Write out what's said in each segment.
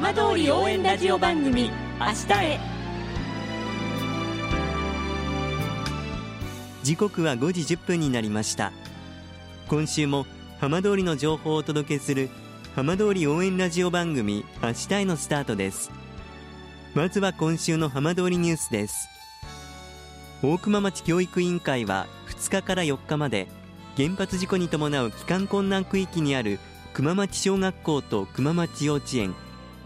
浜通り応援ラジオ番組明日へ。時刻は5時1分になりました。今週も浜通りの情報をお届けする浜通り応援ラジオ番組明日へのスタートです。まずは今週の浜通りニュースです。大熊町教育委員会は2日から4日まで原発事故に伴う帰還困難区域にある熊町小学校と熊町幼稚園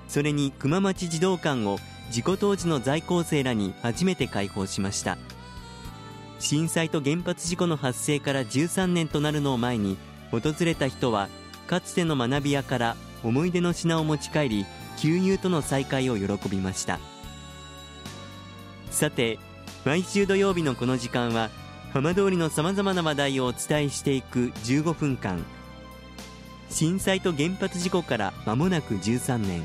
それに熊町児童館を事故当時の在校生らに初めて開放しました。震災と原発事故の発生から13年となるのを前に訪れた人はかつての学び屋から思い出の品を持ち帰り旧友との再会を喜びました。さて毎週土曜日のこの時間は浜通りのさまざまな話題をお伝えしていく15分間。震災と原発事故から間もなく13年。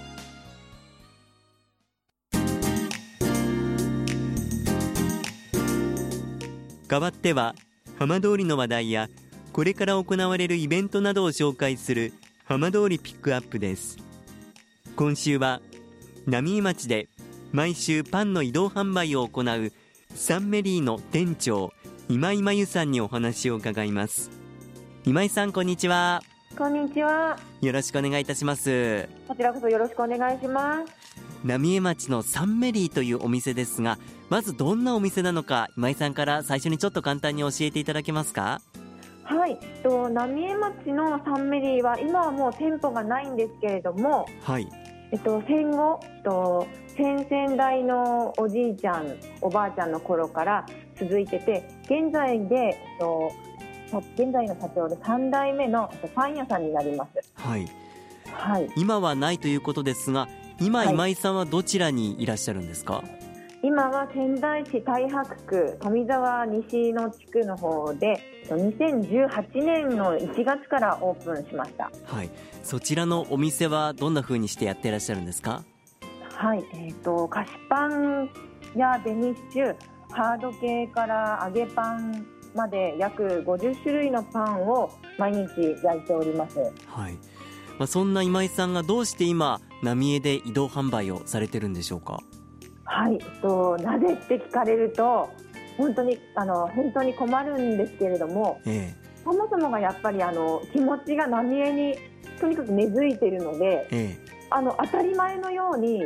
代わっては浜通りの話題やこれから行われるイベントなどを紹介する浜通りピックアップです今週は浪江町で毎週パンの移動販売を行うサンメリーの店長今井真由さんにお話を伺います今井さんこんにちはこんにちは。よろしくお願いいたしますこちらこそよろしくお願いします。浪江町のサンメリーというお店ですがまずどんなお店なのか今井さんから最初にちょっと簡単に教えていただけますか？はい、と浪江町のサンメリーは今はもう店舗がないんですけれども、はい。えっと戦後と先々代のおじいちゃん、おばあちゃんの頃から続いてて、現在でえっとさ現在の社長で3代目のえっとパン屋さんになります。はい。はい、今はないということですが今はい。今井さんはどちらにいらっしゃるんですか？今は仙台市太白区富沢西の地区の方でえっと2018年の1月からオープンしました。はい。そちらのお店はどんな風にしてやってらっしゃるんですか？はい、えっ、と菓子パンやデニッシュ、ハード系から揚げパンまで約50種類のパンを毎日焼いております。はい、まあ、そんな今井さんがどうして今浪江で移動販売をされてるんでしょうか？はい、えっとなぜって聞かれると本当にあの本当に困るんですけれども、えそもそもがやっぱりあの気持ちが浪江にとにかく根付いているので、ええ。あの当たり前のように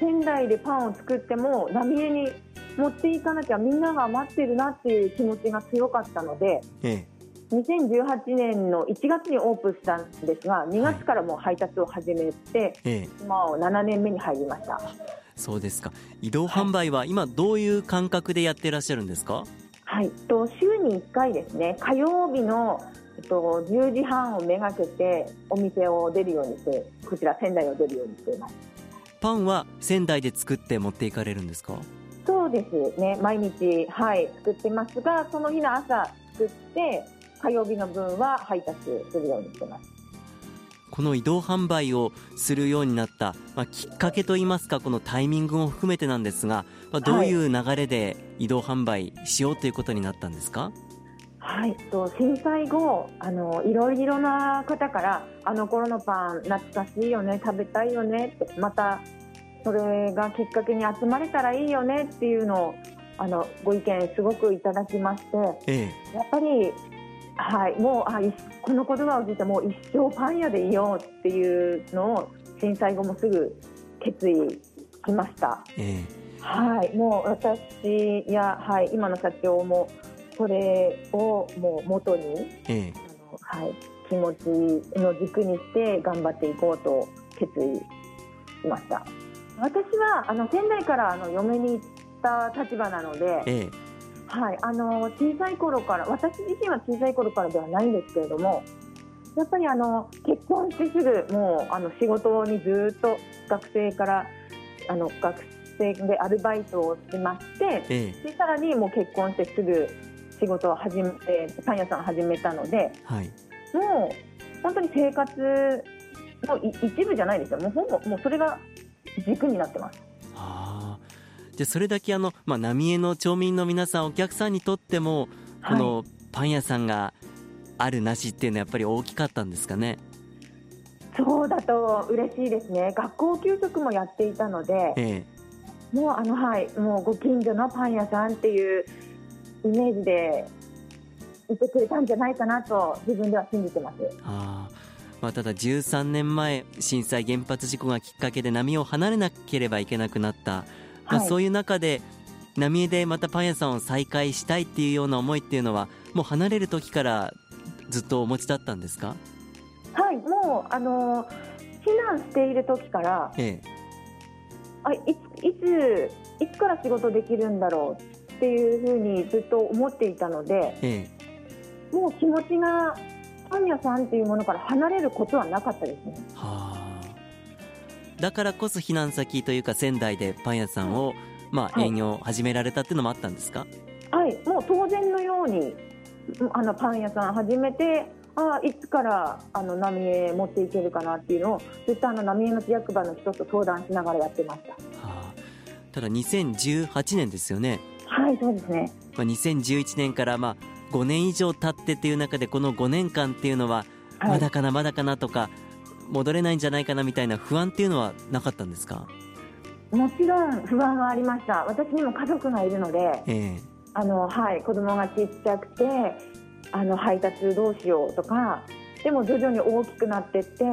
仙台でパンを作っても浪江に持っていかなきゃみんなが待ってるなっていう気持ちが強かったのでええ2018年の1月にオープンしたんですが2月からもう配達を始めて、ええ今は7年目に入りましたそうですか移動販売は今どういう感覚でやってらっしゃるんですかはいと週に1回ですね火曜日のえっと10時半をめがけてお店を出るようにしてこちら仙台を出るようにしていますパンは仙台で作って持っていかれるんですかそうですね毎日はい作ってますがその日の朝作って火曜日の分は配達するようにしてます。この移動販売をするようになった、まあ、きっかけといいますかこのタイミングも含めてなんですが、まあ、どういう流れで移動販売しようということになったんですか、はい、と震災後あのいろいろな方からあの頃のパン懐かしいよね食べたいよねってまたそれがきっかけに集まれたらいいよねっていうのをあのご意見すごくいただきましてえ。やっぱり、はい、もうあいこの言葉を聞いてもう一生パン屋でいようっていうのを震災後もすぐ決意しました。ええ。はい、もう私や、はい、今の社長もそれをもう元にええ。あの、はい、気持ちの軸にして頑張っていこうと決意しました。私はあの仙台からあの嫁に行った立場なので、ええはい、あの小さい頃から私自身は小さい頃からではないんですけれどもやっぱりあの結婚してすぐもうあの仕事にずっと学生からあの学店でアルバイトをしましてええ。でさらにもう結婚してすぐ仕事を始めてパン屋さんを始めたのではい。もう本当に生活のい一部じゃないですよ。もうほぼもうそれが軸になってます。あーじゃあそれだけあの、まあ、浪江の町民の皆さんお客さんにとってもこのパン屋さんがあるなしっていうのはやっぱり大きかったんですかね？そうだと嬉しいですね。学校給食もやっていたので、えもうあのはい、もうご近所のパン屋さんっていうイメージでいてくれたんじゃないかなと自分では信じてます。えあーまあ、ただ13年前震災原発事故がきっかけで波を離れなければいけなくなった、まあ、はい。そういう中で浪江でまたパン屋さんを再開したいっていうような思いっていうのはもう離れる時からずっとお持ちだったんですか？はい、もうあの避難している時から、えあいついついつから仕事できるんだろうっていうふうにずっと思っていたので、ええ。もう気持ちがパン屋さんっていうものから離れることはなかったですね。えはあだからこそ避難先というか仙台でパン屋さんを、まあ、はい。営業を始められたっていうのもあったんですか、はい、もう当然のようにあのパン屋さん始めてあいつからあの浪江持っていけるかなっていうのをずっとあの浪江町役場の人と相談しながらやってました。はあ、ただ2018年ですよね。はい、そうですね。まあ、2011年からまあ5年以上経ってっていう中でこの5年間っていうのははい、まだかなまだかなとか戻れないんじゃないかなみたいな不安っていうのはなかったんですか？もちろん不安はありました。私にも家族がいるので、えあのはい子供がちっちゃくてあの配達どうしようとか、でも徐々に大きくなってって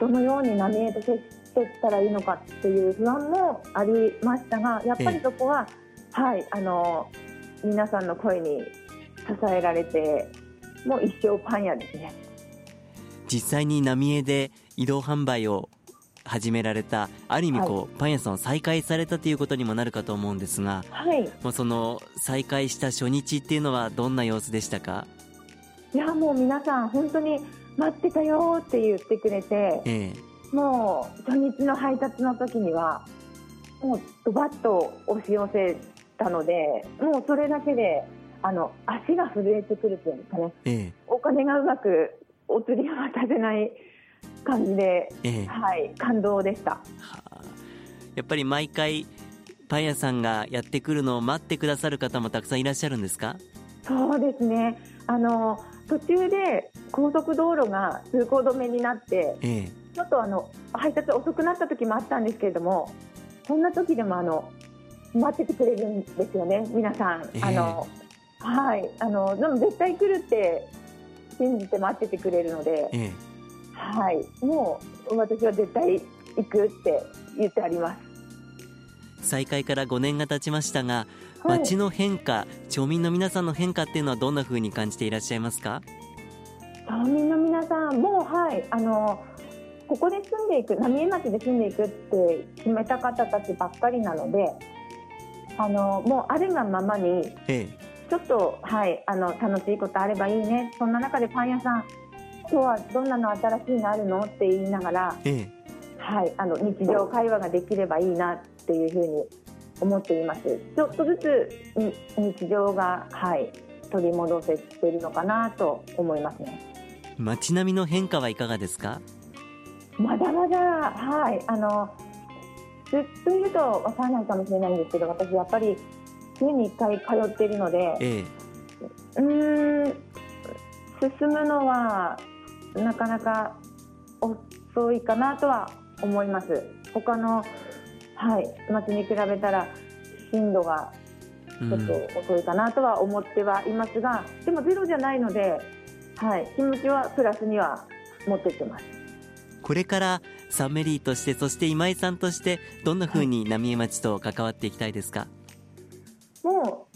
どのように浪江と接していったらいいのかっていう不安もありましたが、やっぱりそこは、はいあの皆さんの声に支えられて、もう一生パン屋ですね。え実際に浪江で移動販売を始められたある意味こう、パン屋さんを再開されたということにもなるかと思うんですが、はい。まあ、その再開した初日っていうのはどんな様子でしたか？いやもう皆さん本当に待ってたよって言ってくれて。えもう初日の配達の時にはもうドバッと押し寄せたのでもうそれだけであの足が震えてくるというかねええお金がうまくお釣りを渡せない感じで、えええ。はい、感動でした。はあ。やっぱり毎回パン屋さんがやってくるのを待ってくださる方もたくさんいらっしゃるんですか？そうですね。あの途中で高速道路が通行止めになってええ。ちょっとあの配達遅くなった時もあったんですけれども、そんな時でもあの待っててくれるんですよね、皆さん。ええ。あのはい、あのでも絶対来るって信じて待っててくれるので、ええ。はい、もう私は絶対行くって言ってあります。再開から5年が経ちましたがはい。街の変化、町民の皆さんの変化っていうのはどんな風に感じていらっしゃいますか？島民の皆さんもはいあのここで住んでいく浪江町で住んでいくって決めた方たちばっかりなのであのもうあるがままにえちょっと、はい、あの楽しいことあればいいね、そんな中でパン屋さん、今日はどんなの新しいのあるのって言いながら、ええはい、あの日常会話ができればいいなっていうふうに思っています。ちょっとずつに日常が、はい、取り戻せているのかなと思いますね。え街並みの変化はいかがですか？まだまだ、はい、あのずっといるとわからないかもしれないんですけど、私やっぱり週に1回通っているので、ええうーん進むのはなかなか遅いかなとは思います。他の、はい、町に比べたら進度がちょっと遅いかなとは思ってはいますが、でもゼロじゃないので、はい、気持ちはプラスには持ってってます。これからサンメリーとしてそして今井さんとしてどんな風に浪江町と関わっていきたいですか、も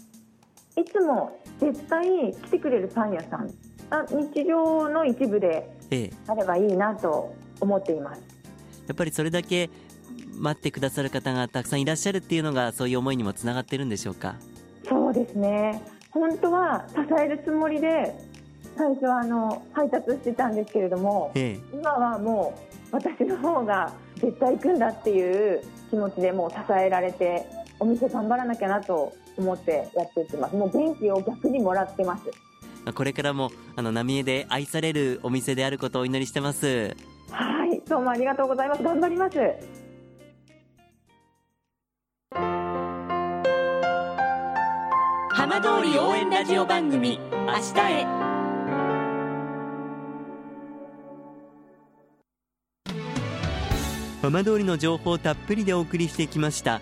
ういつも絶対来てくれるパン屋さん。あ日常の一部でええ。あればいいなと思っています。やっぱりそれだけ待ってくださる方がたくさんいらっしゃるっていうのがそういう思いにもつながってるんでしょうか？そうですね。本当は支えるつもりで最初はあの配達してたんですけれどもえ今はもう私の方が絶対行くんだっていう気持ちでもう支えられてお店頑張らなきゃなと思ってやっていってます。もう元気を逆にもらってます。これからもあの浪江で愛されるお店であることをお祈りしてます。はいどうもありがとうございます。頑張ります。浜通り応援ラジオ番組「明日へ」浜通りの情報をたっぷりでお送りしてきました